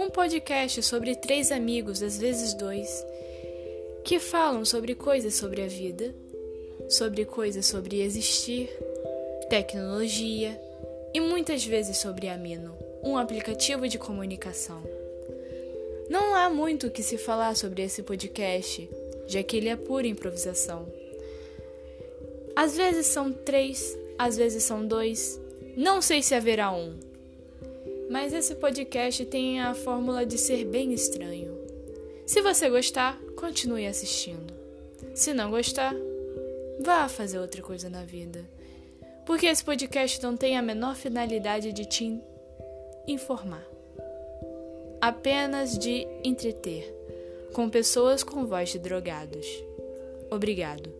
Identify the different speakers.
Speaker 1: um podcast sobre três amigos, às vezes dois, que falam sobre coisas sobre a vida, sobre coisas sobre existir, tecnologia e muitas vezes sobre Amino, um aplicativo de comunicação. Não há muito o que se falar sobre esse podcast, já que ele é pura improvisação. Às vezes são três, às vezes são dois, não sei se haverá um. Mas esse podcast tem a fórmula de ser bem estranho. Se você gostar, continue assistindo. Se não gostar, vá fazer outra coisa na vida. Porque esse podcast não tem a menor finalidade de te informar, apenas de entreter, com pessoas com voz de drogados. Obrigado.